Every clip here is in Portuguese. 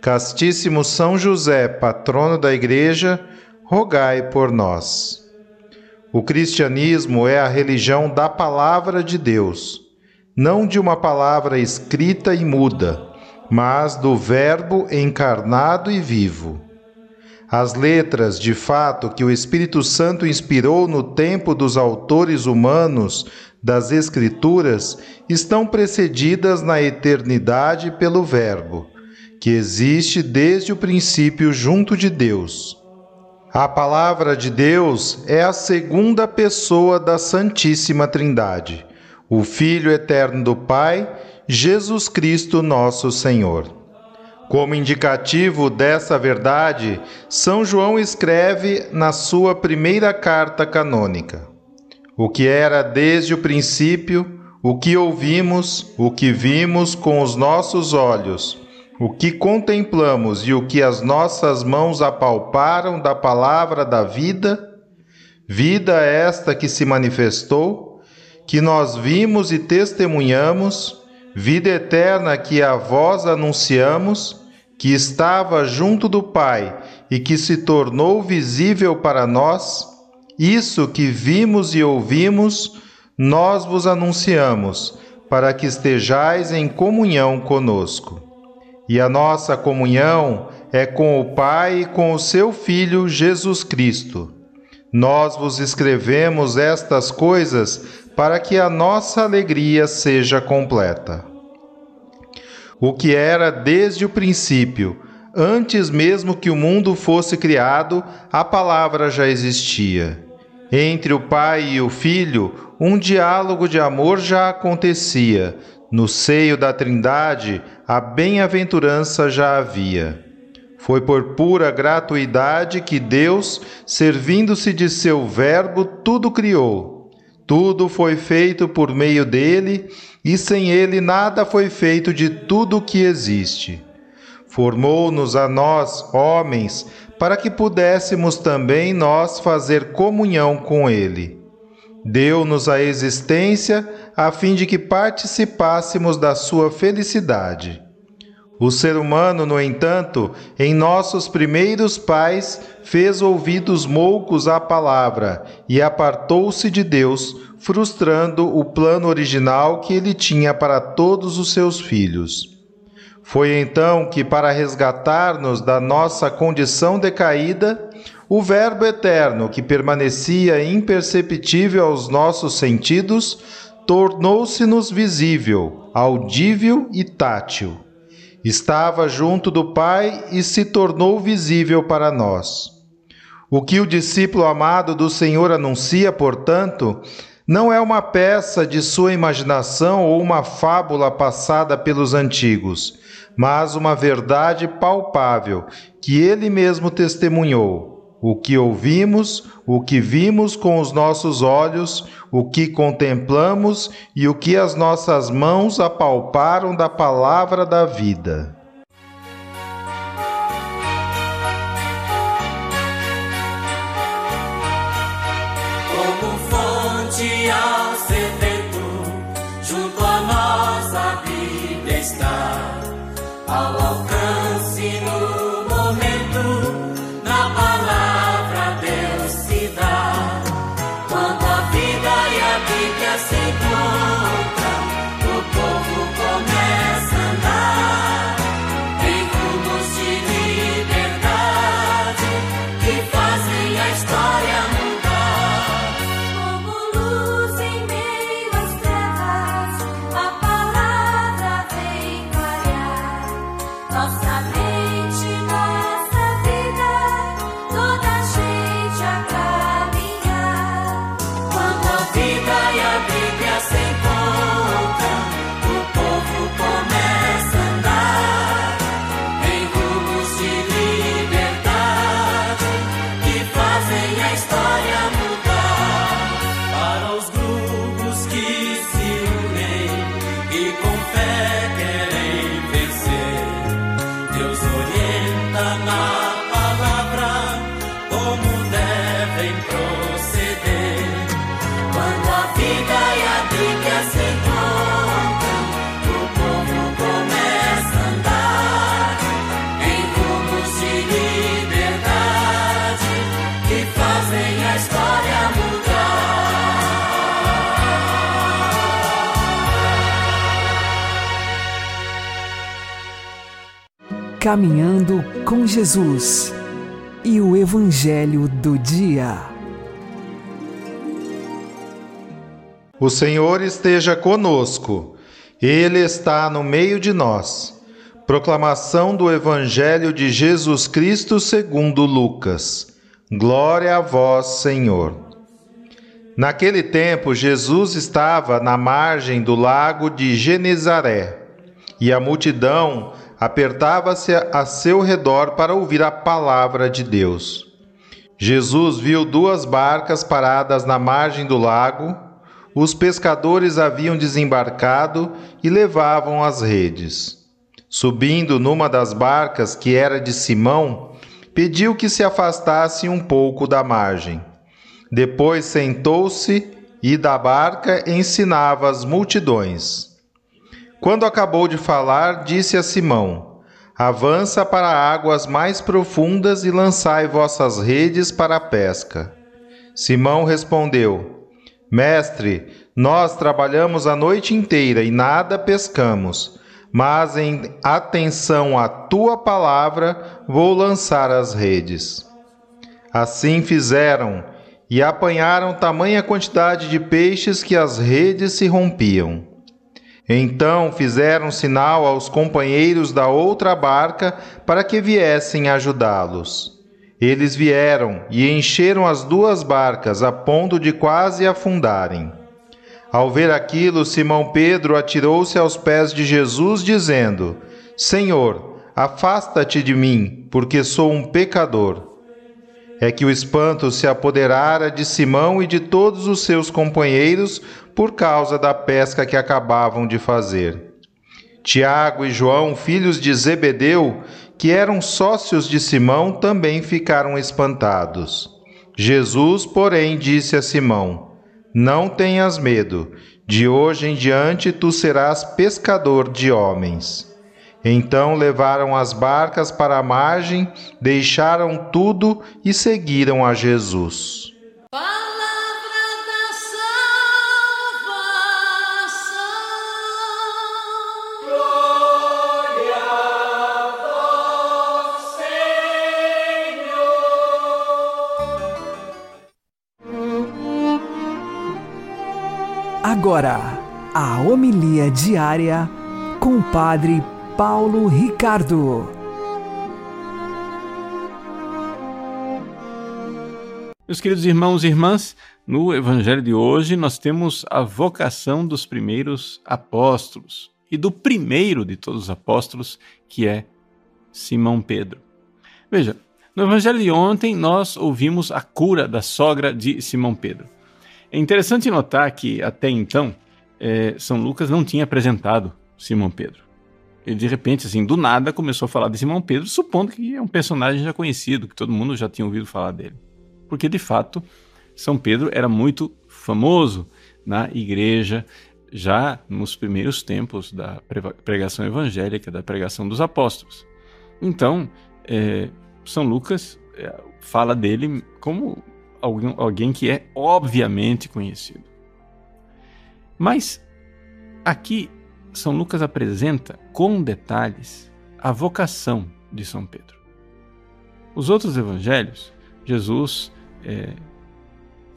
Castíssimo São José, patrono da Igreja, rogai por nós. O cristianismo é a religião da palavra de Deus, não de uma palavra escrita e muda, mas do Verbo encarnado e vivo. As letras, de fato, que o Espírito Santo inspirou no tempo dos autores humanos das Escrituras estão precedidas na eternidade pelo Verbo que existe desde o princípio junto de Deus. A palavra de Deus é a segunda pessoa da Santíssima Trindade, o Filho eterno do Pai, Jesus Cristo, nosso Senhor. Como indicativo dessa verdade, São João escreve na sua primeira carta canônica: O que era desde o princípio, o que ouvimos, o que vimos com os nossos olhos, o que contemplamos e o que as nossas mãos apalparam da palavra da vida, vida esta que se manifestou, que nós vimos e testemunhamos, vida eterna que a vós anunciamos, que estava junto do Pai e que se tornou visível para nós, isso que vimos e ouvimos, nós vos anunciamos, para que estejais em comunhão conosco. E a nossa comunhão é com o Pai e com o seu Filho Jesus Cristo. Nós vos escrevemos estas coisas para que a nossa alegria seja completa. O que era desde o princípio, antes mesmo que o mundo fosse criado, a palavra já existia. Entre o Pai e o Filho, um diálogo de amor já acontecia, no seio da Trindade, a bem-aventurança já havia. Foi por pura gratuidade que Deus, servindo-se de seu Verbo, tudo criou. Tudo foi feito por meio dele, e sem ele nada foi feito de tudo o que existe. Formou-nos a nós, homens, para que pudéssemos também nós fazer comunhão com ele. Deu-nos a existência a fim de que participássemos da sua felicidade. O ser humano, no entanto, em nossos primeiros pais, fez ouvidos moucos à palavra e apartou-se de Deus, frustrando o plano original que ele tinha para todos os seus filhos. Foi então que, para resgatar-nos da nossa condição decaída, o Verbo eterno, que permanecia imperceptível aos nossos sentidos, tornou-se-nos visível, audível e tátil. Estava junto do Pai e se tornou visível para nós. O que o discípulo amado do Senhor anuncia, portanto, não é uma peça de sua imaginação ou uma fábula passada pelos antigos, mas uma verdade palpável que ele mesmo testemunhou o que ouvimos, o que vimos com os nossos olhos, o que contemplamos e o que as nossas mãos apalparam da palavra da vida. Como fonte ao sedento, junto a nossa vida está, ao alcance Caminhando com Jesus e o Evangelho do Dia. O Senhor esteja conosco, Ele está no meio de nós. Proclamação do Evangelho de Jesus Cristo segundo Lucas. Glória a vós, Senhor. Naquele tempo, Jesus estava na margem do lago de Genezaré e a multidão apertava-se a seu redor para ouvir a palavra de Deus. Jesus viu duas barcas paradas na margem do lago. Os pescadores haviam desembarcado e levavam as redes. Subindo numa das barcas, que era de Simão, pediu que se afastasse um pouco da margem. Depois sentou-se e da barca ensinava as multidões. Quando acabou de falar, disse a Simão: Avança para águas mais profundas e lançai vossas redes para a pesca. Simão respondeu: Mestre, nós trabalhamos a noite inteira e nada pescamos, mas em atenção à tua palavra vou lançar as redes. Assim fizeram e apanharam tamanha quantidade de peixes que as redes se rompiam. Então fizeram sinal aos companheiros da outra barca para que viessem ajudá-los. Eles vieram e encheram as duas barcas a ponto de quase afundarem. Ao ver aquilo, Simão Pedro atirou-se aos pés de Jesus, dizendo: Senhor, afasta-te de mim, porque sou um pecador. É que o espanto se apoderara de Simão e de todos os seus companheiros por causa da pesca que acabavam de fazer. Tiago e João, filhos de Zebedeu, que eram sócios de Simão, também ficaram espantados. Jesus, porém, disse a Simão: Não tenhas medo, de hoje em diante tu serás pescador de homens. Então levaram as barcas para a margem, deixaram tudo e seguiram a Jesus. Agora, a homilia diária com o Padre Paulo Ricardo. Meus queridos irmãos e irmãs, no Evangelho de hoje nós temos a vocação dos primeiros apóstolos e do primeiro de todos os apóstolos, que é Simão Pedro. Veja, no Evangelho de ontem nós ouvimos a cura da sogra de Simão Pedro. É interessante notar que até então é, São Lucas não tinha apresentado Simão Pedro. De repente, assim, do nada, começou a falar de Simão Pedro, supondo que é um personagem já conhecido, que todo mundo já tinha ouvido falar dele. Porque de fato, São Pedro era muito famoso na igreja já nos primeiros tempos da pregação evangélica, da pregação dos apóstolos. Então, é, São Lucas é, fala dele como alguém, alguém que é obviamente conhecido. Mas aqui São Lucas apresenta com detalhes a vocação de São Pedro. Os outros evangelhos, Jesus está é,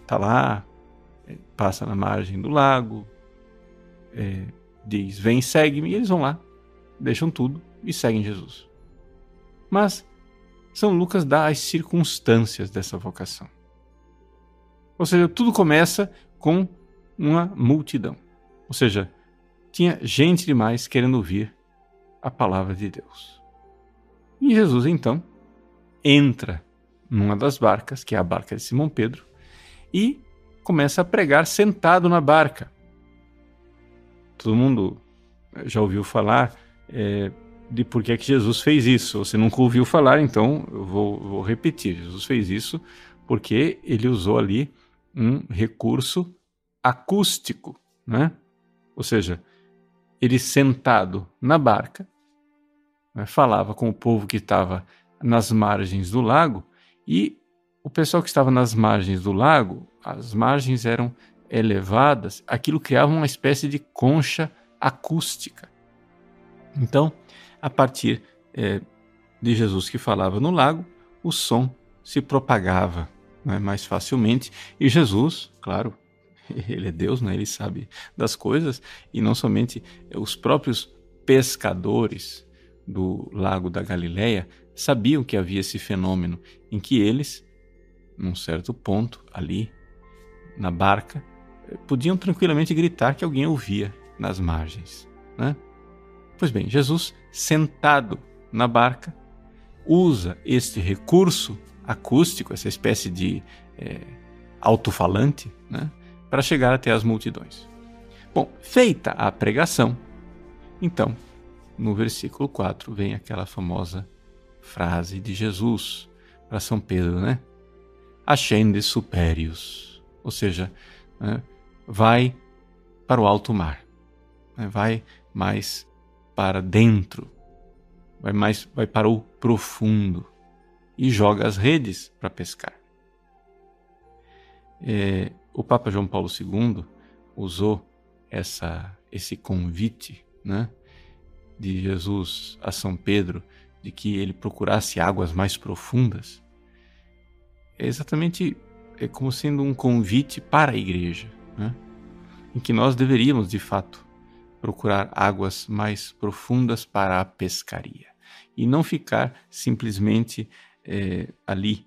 tá lá, é, passa na margem do lago, é, diz: Vem, segue-me, e eles vão lá, deixam tudo e seguem Jesus. Mas São Lucas dá as circunstâncias dessa vocação. Ou seja, tudo começa com uma multidão. Ou seja, tinha gente demais querendo ouvir a palavra de Deus. E Jesus então entra numa das barcas, que é a barca de Simão Pedro, e começa a pregar sentado na barca. Todo mundo já ouviu falar é, de por que, é que Jesus fez isso. Você nunca ouviu falar, então eu vou, vou repetir. Jesus fez isso porque ele usou ali um recurso acústico, né? Ou seja, ele sentado na barca, né, falava com o povo que estava nas margens do lago e o pessoal que estava nas margens do lago, as margens eram elevadas, aquilo criava uma espécie de concha acústica. Então, a partir é, de Jesus que falava no lago, o som se propagava né, mais facilmente. E Jesus, claro, ele é Deus, né, ele sabe das coisas, e não somente os próprios pescadores do lago da Galileia sabiam que havia esse fenômeno em que eles, num certo ponto ali na barca, podiam tranquilamente gritar que alguém ouvia nas margens. Né? Pois bem, Jesus, sentado na barca, usa este recurso acústico, essa espécie de é, alto-falante, né, para chegar até as multidões. Bom, feita a pregação, então, no versículo 4 vem aquela famosa frase de Jesus para São Pedro, né? Ascende superius, ou seja, né, vai para o alto mar, né, vai mais para dentro, vai mais vai para o profundo e joga as redes para pescar. É, o Papa João Paulo II usou essa, esse convite né, de Jesus a São Pedro de que ele procurasse águas mais profundas. É exatamente é como sendo um convite para a igreja, né, em que nós deveríamos, de fato, procurar águas mais profundas para a pescaria e não ficar simplesmente é, ali,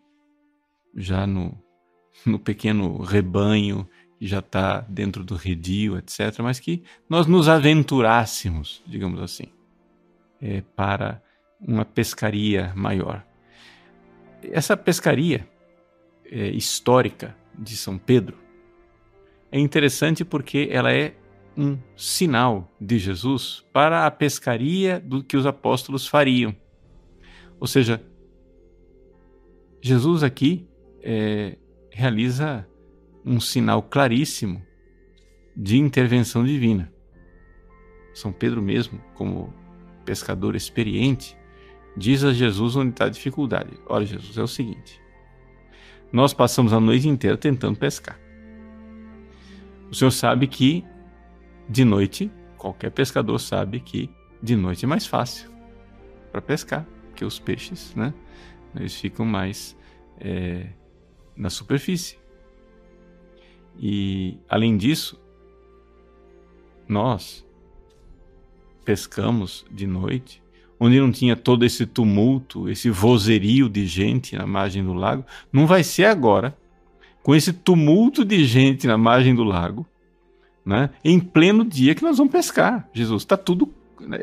já no, no pequeno rebanho que já está dentro do redil, etc., mas que nós nos aventurássemos, digamos assim, é, para uma pescaria maior. Essa pescaria é, histórica de São Pedro é interessante porque ela é um sinal de Jesus para a pescaria do que os apóstolos fariam. Ou seja, Jesus aqui é, realiza um sinal claríssimo de intervenção divina. São Pedro mesmo, como pescador experiente, diz a Jesus onde está a dificuldade. Olha, Jesus, é o seguinte: nós passamos a noite inteira tentando pescar. O Senhor sabe que de noite, qualquer pescador sabe que de noite é mais fácil para pescar, que os peixes, né? Eles ficam mais é, na superfície. E, além disso, nós pescamos de noite, onde não tinha todo esse tumulto, esse vozerio de gente na margem do lago. Não vai ser agora, com esse tumulto de gente na margem do lago, né, em pleno dia que nós vamos pescar. Jesus, está tudo né,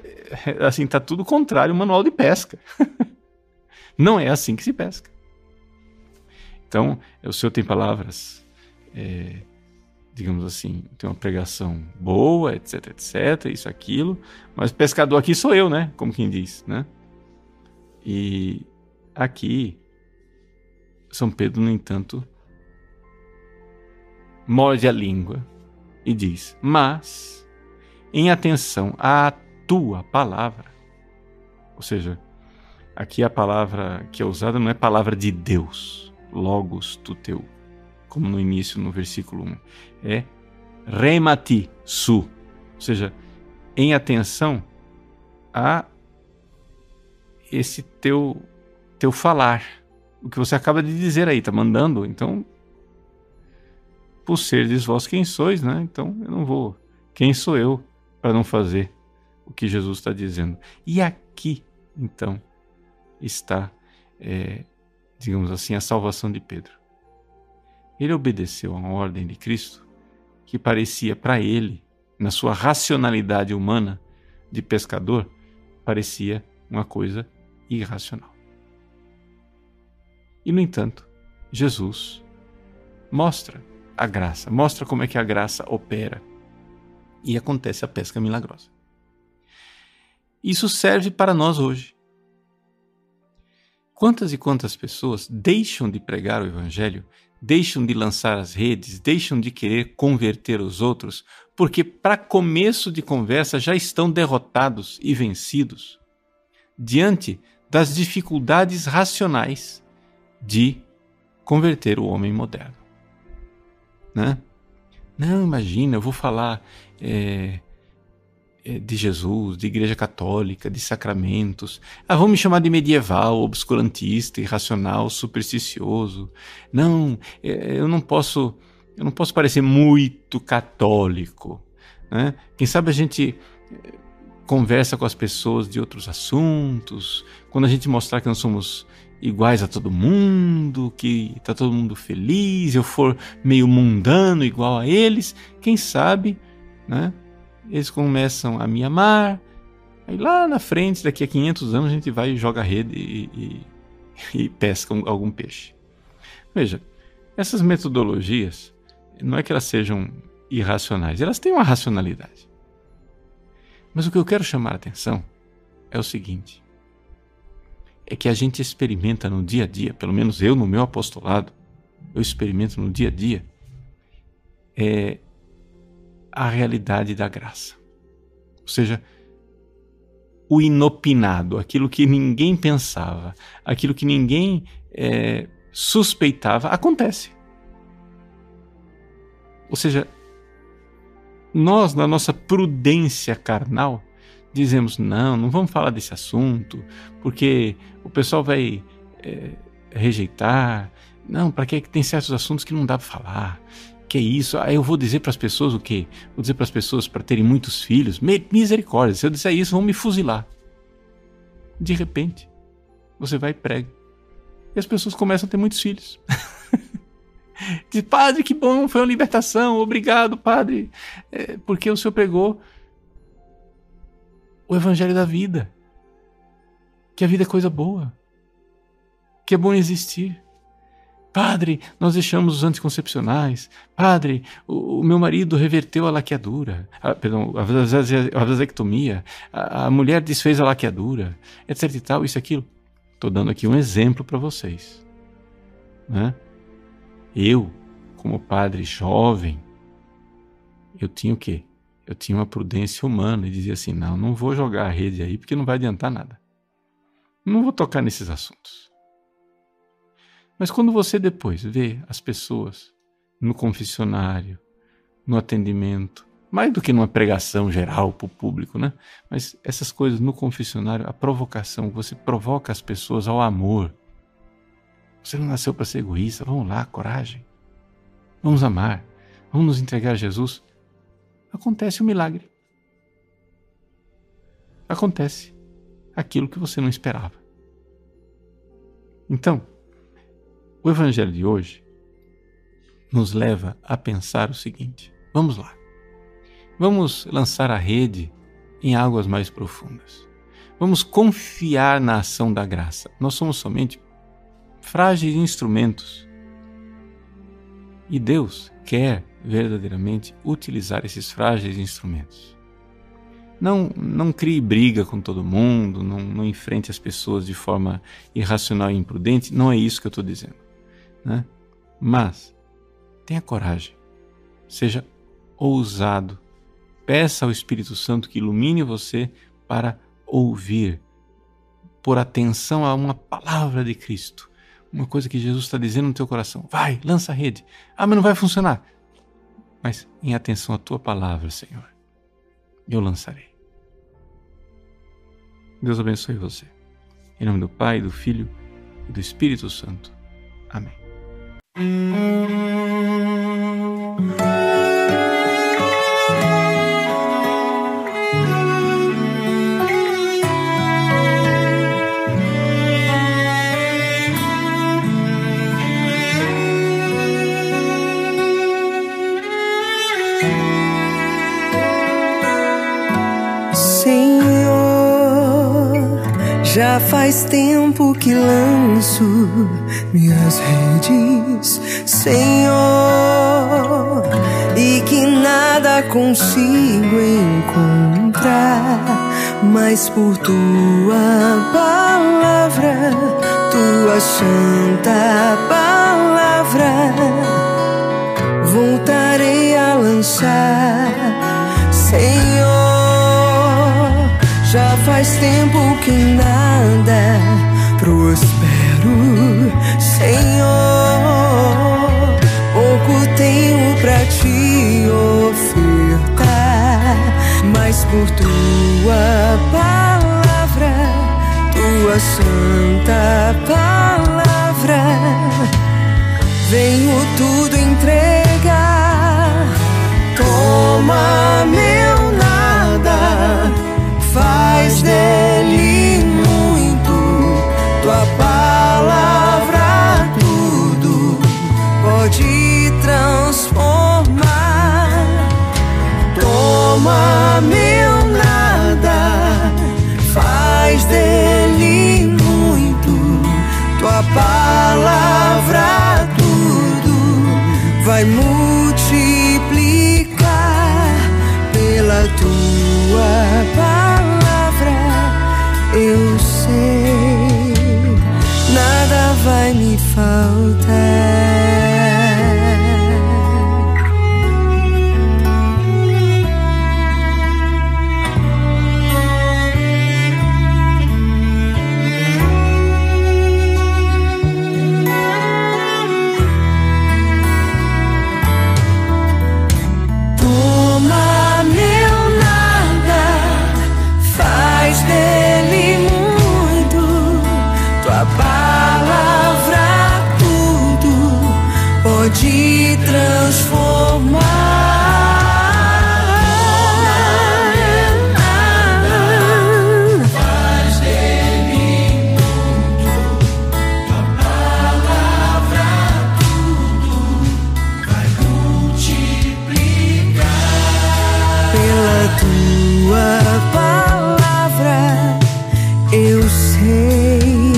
assim, tá tudo contrário ao manual de pesca. não é assim que se pesca. Então, o Senhor tem palavras, é, digamos assim, tem uma pregação boa, etc, etc, isso, aquilo, mas pescador aqui sou eu, né? Como quem diz, né? E aqui, São Pedro, no entanto, morde a língua e diz: Mas, em atenção à tua palavra, ou seja, aqui a palavra que é usada não é palavra de Deus, logos tuteu, como no início, no versículo 1. É remati su, ou seja, em atenção a esse teu teu falar, o que você acaba de dizer aí, tá mandando, então por serdes vós quem sois, né? Então eu não vou. Quem sou eu para não fazer o que Jesus está dizendo? E aqui, então, está é, digamos assim, a salvação de Pedro. Ele obedeceu a uma ordem de Cristo que parecia para ele, na sua racionalidade humana de pescador, parecia uma coisa irracional. E, no entanto, Jesus mostra a graça, mostra como é que a graça opera e acontece a pesca milagrosa. Isso serve para nós hoje. Quantas e quantas pessoas deixam de pregar o Evangelho, deixam de lançar as redes, deixam de querer converter os outros, porque, para começo de conversa, já estão derrotados e vencidos diante das dificuldades racionais de converter o homem moderno. Né? Não, imagina, eu vou falar. É, de Jesus, de igreja católica, de sacramentos. Ah, vão me chamar de medieval, obscurantista, irracional, supersticioso. Não, eh, eu não posso, eu não posso parecer muito católico. Né? Quem sabe a gente eh, conversa com as pessoas de outros assuntos, quando a gente mostrar que não somos iguais a todo mundo, que está todo mundo feliz, eu for meio mundano igual a eles, quem sabe, né? Eles começam a me amar. Aí lá na frente, daqui a 500 anos, a gente vai e joga a rede e, e, e pesca algum peixe. Veja, essas metodologias, não é que elas sejam irracionais, elas têm uma racionalidade. Mas o que eu quero chamar a atenção é o seguinte: é que a gente experimenta no dia a dia, pelo menos eu no meu apostolado, eu experimento no dia a dia, é a realidade da graça. Ou seja, o inopinado, aquilo que ninguém pensava, aquilo que ninguém é, suspeitava, acontece. Ou seja, nós, na nossa prudência carnal, dizemos: não, não vamos falar desse assunto, porque o pessoal vai é, rejeitar. Não, para que tem certos assuntos que não dá para falar? Que é isso? Aí eu vou dizer para as pessoas o quê? Vou dizer para as pessoas para terem muitos filhos? Misericórdia, se eu disser isso, vão me fuzilar. De repente, você vai e prega. E as pessoas começam a ter muitos filhos. Diz, padre, que bom, foi uma libertação, obrigado, padre, é, porque o senhor pregou o evangelho da vida. Que a vida é coisa boa. Que é bom existir. Padre, nós deixamos os anticoncepcionais. Padre, o, o meu marido reverteu a laqueadura. A, perdão, a vasectomia. A, a mulher desfez a laqueadura. Etc e tal, isso e aquilo. Estou dando aqui um exemplo para vocês. Né? Eu, como padre jovem, eu tinha o quê? Eu tinha uma prudência humana e dizia assim: não, não vou jogar a rede aí porque não vai adiantar nada. Não vou tocar nesses assuntos. Mas quando você depois vê as pessoas no confessionário, no atendimento, mais do que numa pregação geral para o público, né? Mas essas coisas no confessionário, a provocação, você provoca as pessoas ao amor. Você não nasceu para ser egoísta, vamos lá, coragem. Vamos amar, vamos nos entregar a Jesus. Acontece o um milagre. Acontece aquilo que você não esperava. Então, o Evangelho de hoje nos leva a pensar o seguinte: vamos lá. Vamos lançar a rede em águas mais profundas. Vamos confiar na ação da graça. Nós somos somente frágeis instrumentos. E Deus quer verdadeiramente utilizar esses frágeis instrumentos. Não, não crie briga com todo mundo, não, não enfrente as pessoas de forma irracional e imprudente, não é isso que eu estou dizendo. Né? Mas tenha coragem, seja ousado, peça ao Espírito Santo que ilumine você para ouvir, por atenção a uma palavra de Cristo, uma coisa que Jesus está dizendo no teu coração. Vai, lança a rede. Ah, mas não vai funcionar. Mas em atenção à tua palavra, Senhor, eu lançarei. Deus abençoe você. Em nome do Pai, do Filho e do Espírito Santo. Amém. Mm-hmm. Já faz tempo que lanço minhas redes, Senhor, e que nada consigo encontrar, mas por tua palavra, tua santa palavra, voltarei a lançar, Senhor. Já faz tempo que nada prospero, Senhor. Pouco tenho pra te ofertar, mas por tua palavra, tua santa palavra. Venho tudo entregar. Toma meu vai multiplicar pela tua palavra. Eu sei, nada vai me faltar. Pela tua palavra. Eu sei,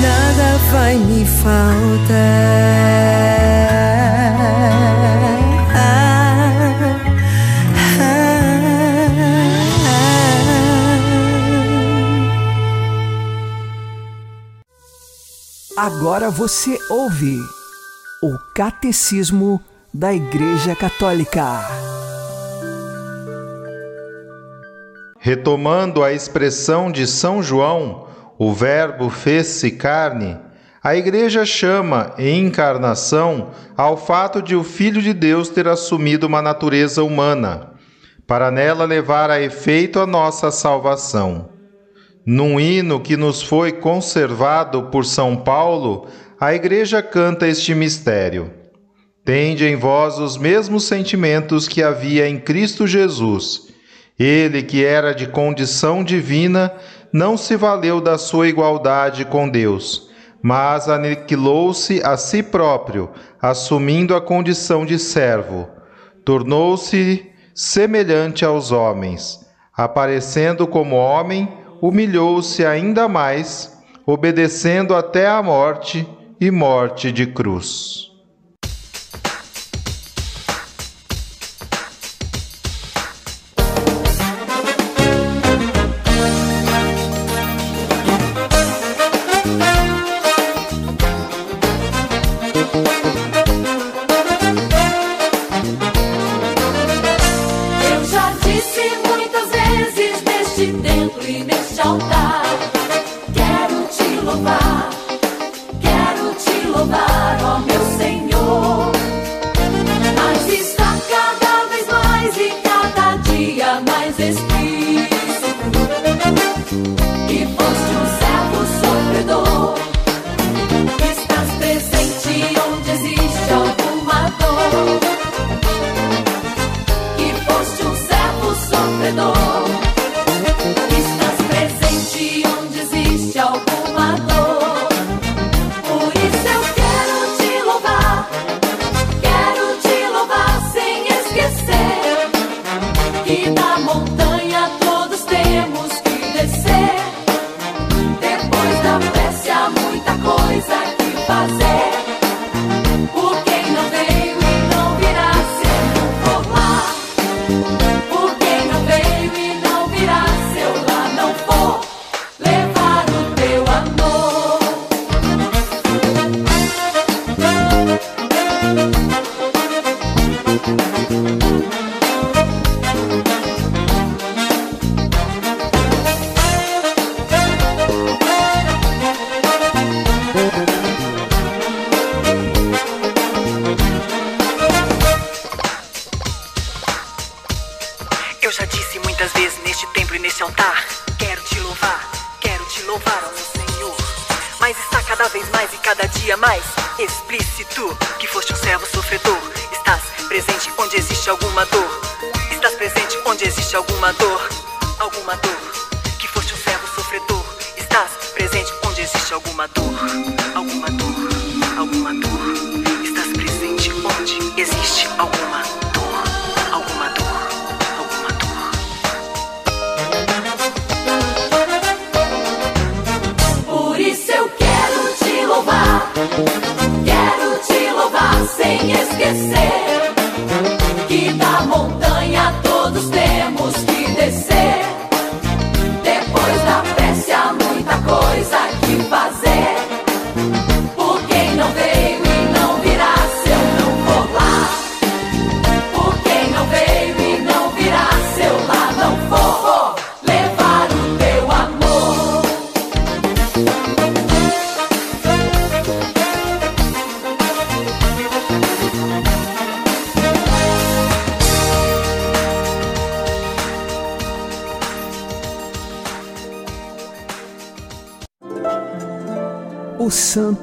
nada vai me faltar. Agora você ouve o Catecismo da Igreja Católica. Retomando a expressão de São João, o Verbo fez-se carne, a Igreja chama encarnação ao fato de o Filho de Deus ter assumido uma natureza humana, para nela levar a efeito a nossa salvação. Num hino que nos foi conservado por São Paulo, a Igreja canta este mistério. Tende em vós os mesmos sentimentos que havia em Cristo Jesus. Ele, que era de condição divina, não se valeu da sua igualdade com Deus, mas aniquilou-se a si próprio, assumindo a condição de servo. Tornou-se semelhante aos homens. Aparecendo como homem, humilhou-se ainda mais, obedecendo até a morte e morte de cruz.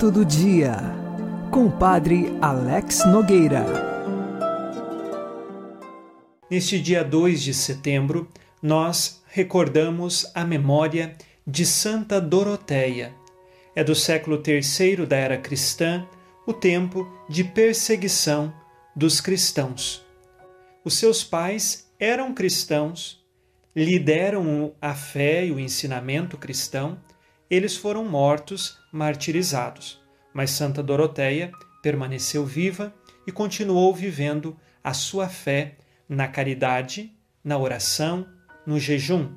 Santo do Dia, com o Padre Alex Nogueira. Neste dia 2 de setembro, nós recordamos a memória de Santa Doroteia. É do século III da era cristã, o tempo de perseguição dos cristãos. Os seus pais eram cristãos, lhe deram a fé e o ensinamento cristão, eles foram mortos, martirizados. Mas Santa Doroteia permaneceu viva e continuou vivendo a sua fé na caridade, na oração, no jejum.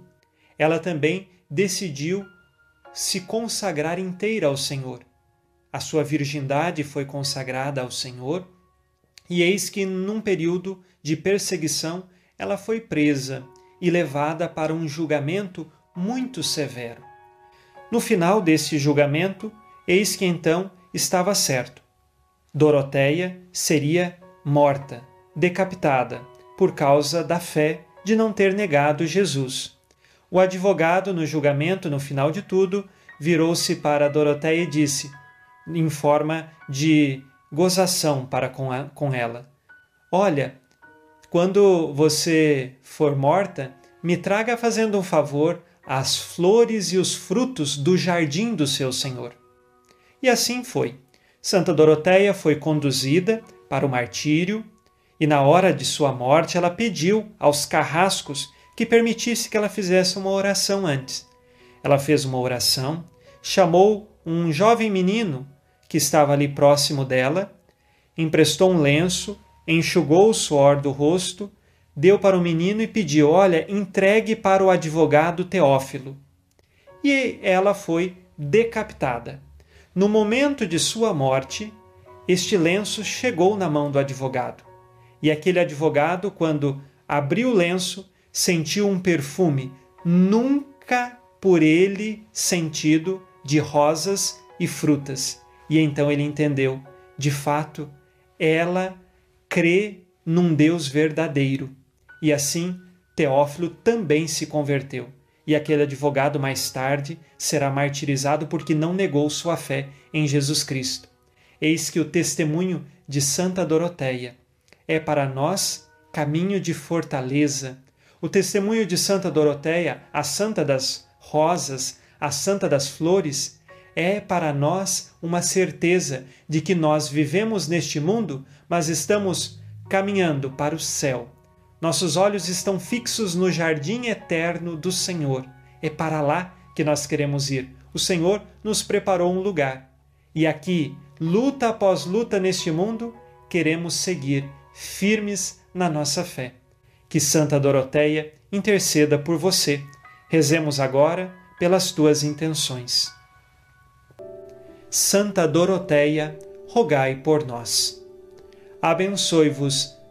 Ela também decidiu se consagrar inteira ao Senhor. A sua virgindade foi consagrada ao Senhor, e eis que, num período de perseguição, ela foi presa e levada para um julgamento muito severo. No final desse julgamento, eis que então estava certo. Doroteia seria morta, decapitada, por causa da fé de não ter negado Jesus. O advogado, no julgamento, no final de tudo, virou-se para Doroteia e disse, em forma de gozação para com, a, com ela: Olha, quando você for morta, me traga fazendo um favor as flores e os frutos do jardim do seu Senhor. E assim foi. Santa Doroteia foi conduzida para o martírio e, na hora de sua morte, ela pediu aos carrascos que permitisse que ela fizesse uma oração antes. Ela fez uma oração, chamou um jovem menino que estava ali próximo dela, emprestou um lenço, enxugou o suor do rosto deu para o menino e pediu: Olha, entregue para o advogado Teófilo. E ela foi decapitada. No momento de sua morte, este lenço chegou na mão do advogado. E aquele advogado, quando abriu o lenço, sentiu um perfume nunca por ele sentido de rosas e frutas. E então ele entendeu: de fato, ela crê num Deus verdadeiro e assim Teófilo também se converteu. E aquele advogado mais tarde será martirizado porque não negou sua fé em Jesus Cristo. Eis que o testemunho de Santa Doroteia é para nós caminho de fortaleza. O testemunho de Santa Doroteia, a santa das rosas, a santa das flores, é para nós uma certeza de que nós vivemos neste mundo, mas estamos caminhando para o céu nossos olhos estão fixos no jardim eterno do Senhor. É para lá que nós queremos ir. O Senhor nos preparou um lugar. E aqui, luta após luta neste mundo, queremos seguir firmes na nossa fé. Que Santa Doroteia interceda por você. Rezemos agora pelas tuas intenções. Santa Doroteia, rogai por nós. Abençoe-vos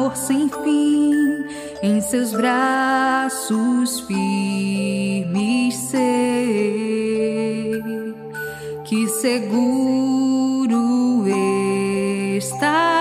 Amor sem fim, em seus braços firmes ser que seguro estarei.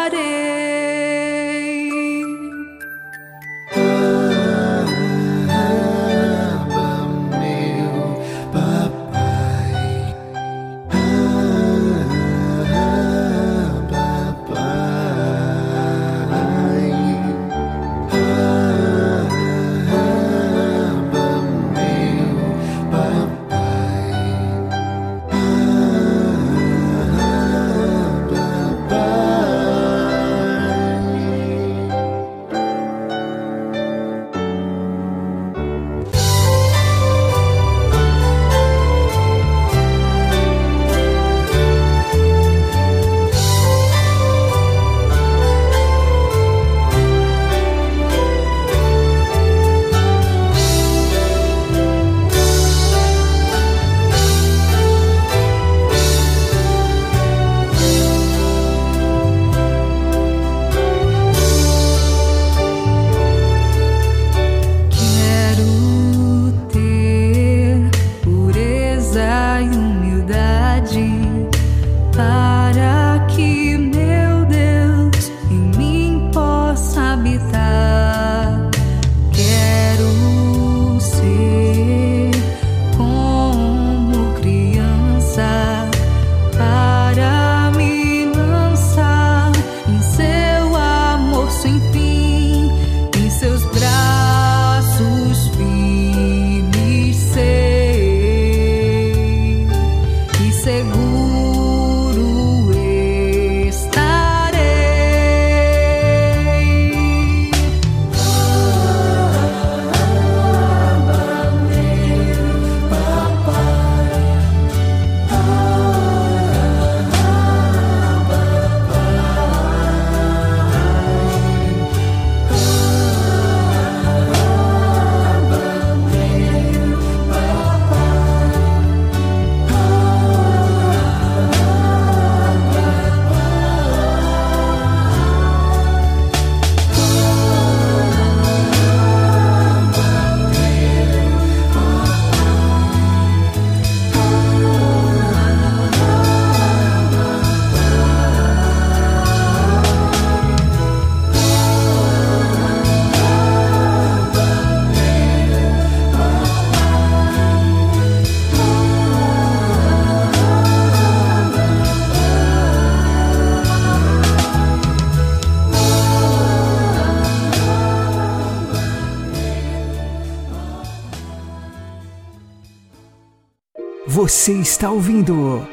Você está ouvindo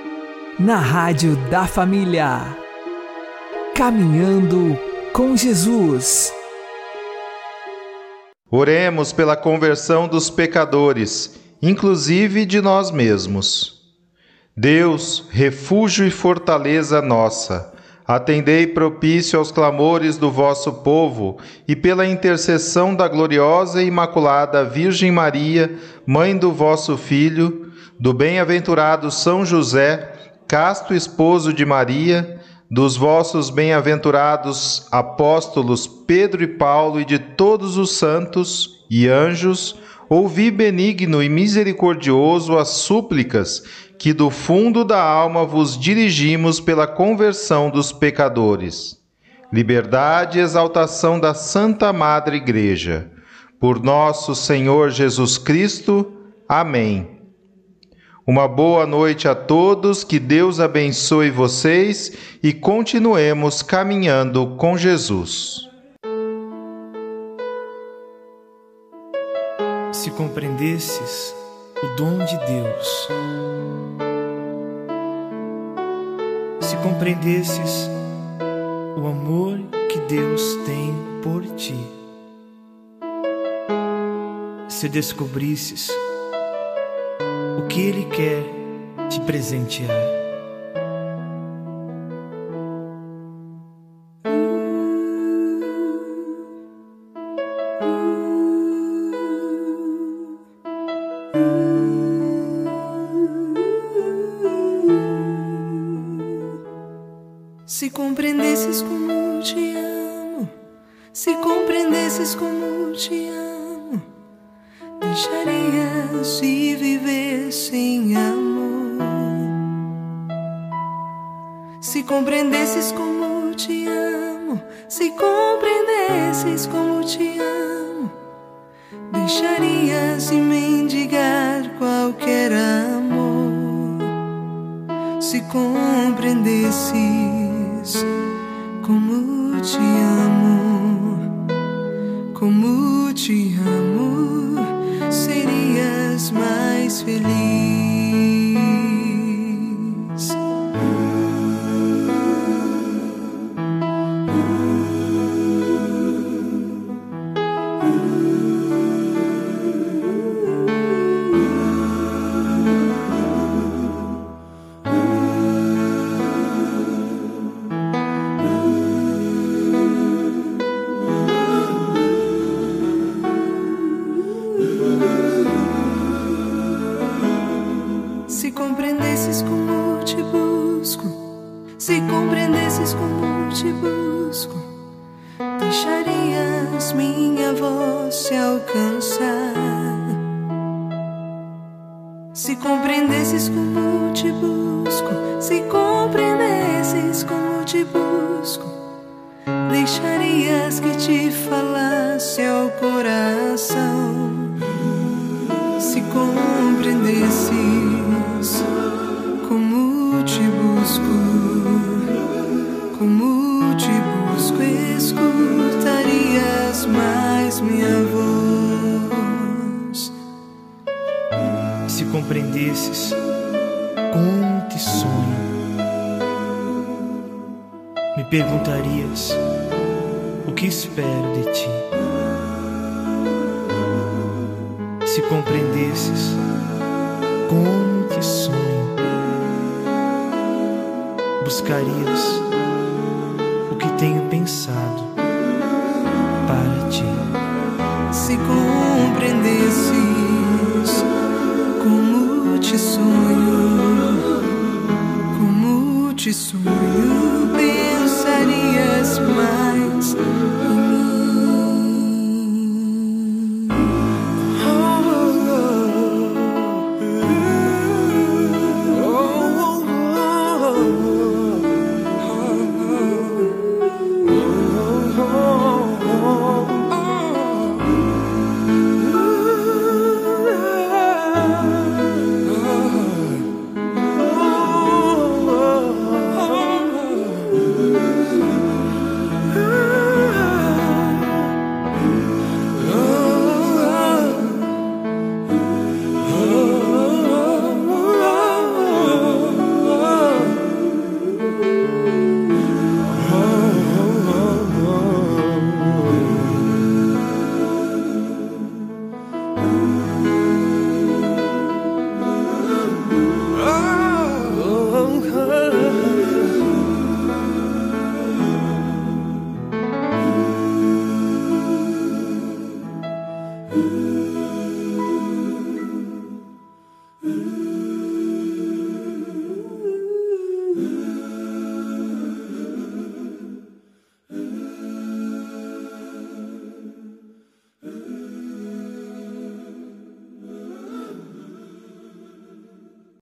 na Rádio da Família. Caminhando com Jesus. Oremos pela conversão dos pecadores, inclusive de nós mesmos. Deus, refúgio e fortaleza nossa, atendei propício aos clamores do vosso povo e pela intercessão da gloriosa e imaculada Virgem Maria, mãe do vosso Filho, do bem-aventurado São José, casto esposo de Maria, dos vossos bem-aventurados apóstolos Pedro e Paulo e de todos os santos e anjos, ouvi benigno e misericordioso as súplicas que do fundo da alma vos dirigimos pela conversão dos pecadores. Liberdade e exaltação da Santa Madre Igreja. Por nosso Senhor Jesus Cristo. Amém. Uma boa noite a todos, que Deus abençoe vocês e continuemos caminhando com Jesus. Se compreendesses o dom de Deus, se compreendesses o amor que Deus tem por ti, se descobrisses o que Ele quer te presentear. Deixarias de viver sem amor. Se compreendesses como te amo, se compreendesses como te amo, deixarias de mendigar qualquer amor. Se compreendesses como te amo, Se compreendesses como te busco, se compreendesses como te busco, deixarias que te falasse ao coração. Se compreendesses compreendesses. Como te sonho, me perguntarias o que espero de ti. Se compreendesses como te sonho, buscarias